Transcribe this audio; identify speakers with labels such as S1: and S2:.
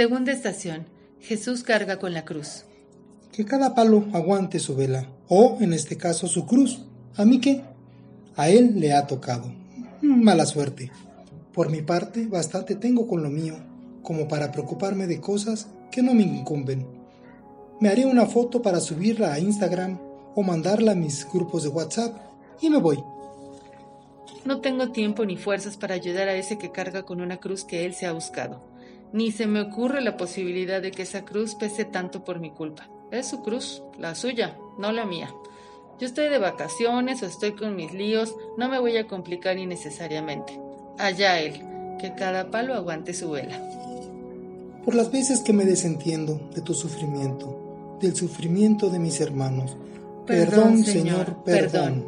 S1: Segunda estación. Jesús carga con la cruz.
S2: Que cada palo aguante su vela, o en este caso su cruz. ¿A mí qué? A él le ha tocado. Mala suerte. Por mi parte, bastante tengo con lo mío, como para preocuparme de cosas que no me incumben. Me haré una foto para subirla a Instagram o mandarla a mis grupos de WhatsApp y me voy.
S1: No tengo tiempo ni fuerzas para ayudar a ese que carga con una cruz que él se ha buscado. Ni se me ocurre la posibilidad de que esa cruz pese tanto por mi culpa. Es su cruz, la suya, no la mía. Yo estoy de vacaciones o estoy con mis líos, no me voy a complicar innecesariamente. Allá él, que cada palo aguante su vela.
S2: Por las veces que me desentiendo de tu sufrimiento, del sufrimiento de mis hermanos. Perdón, Señor, perdón.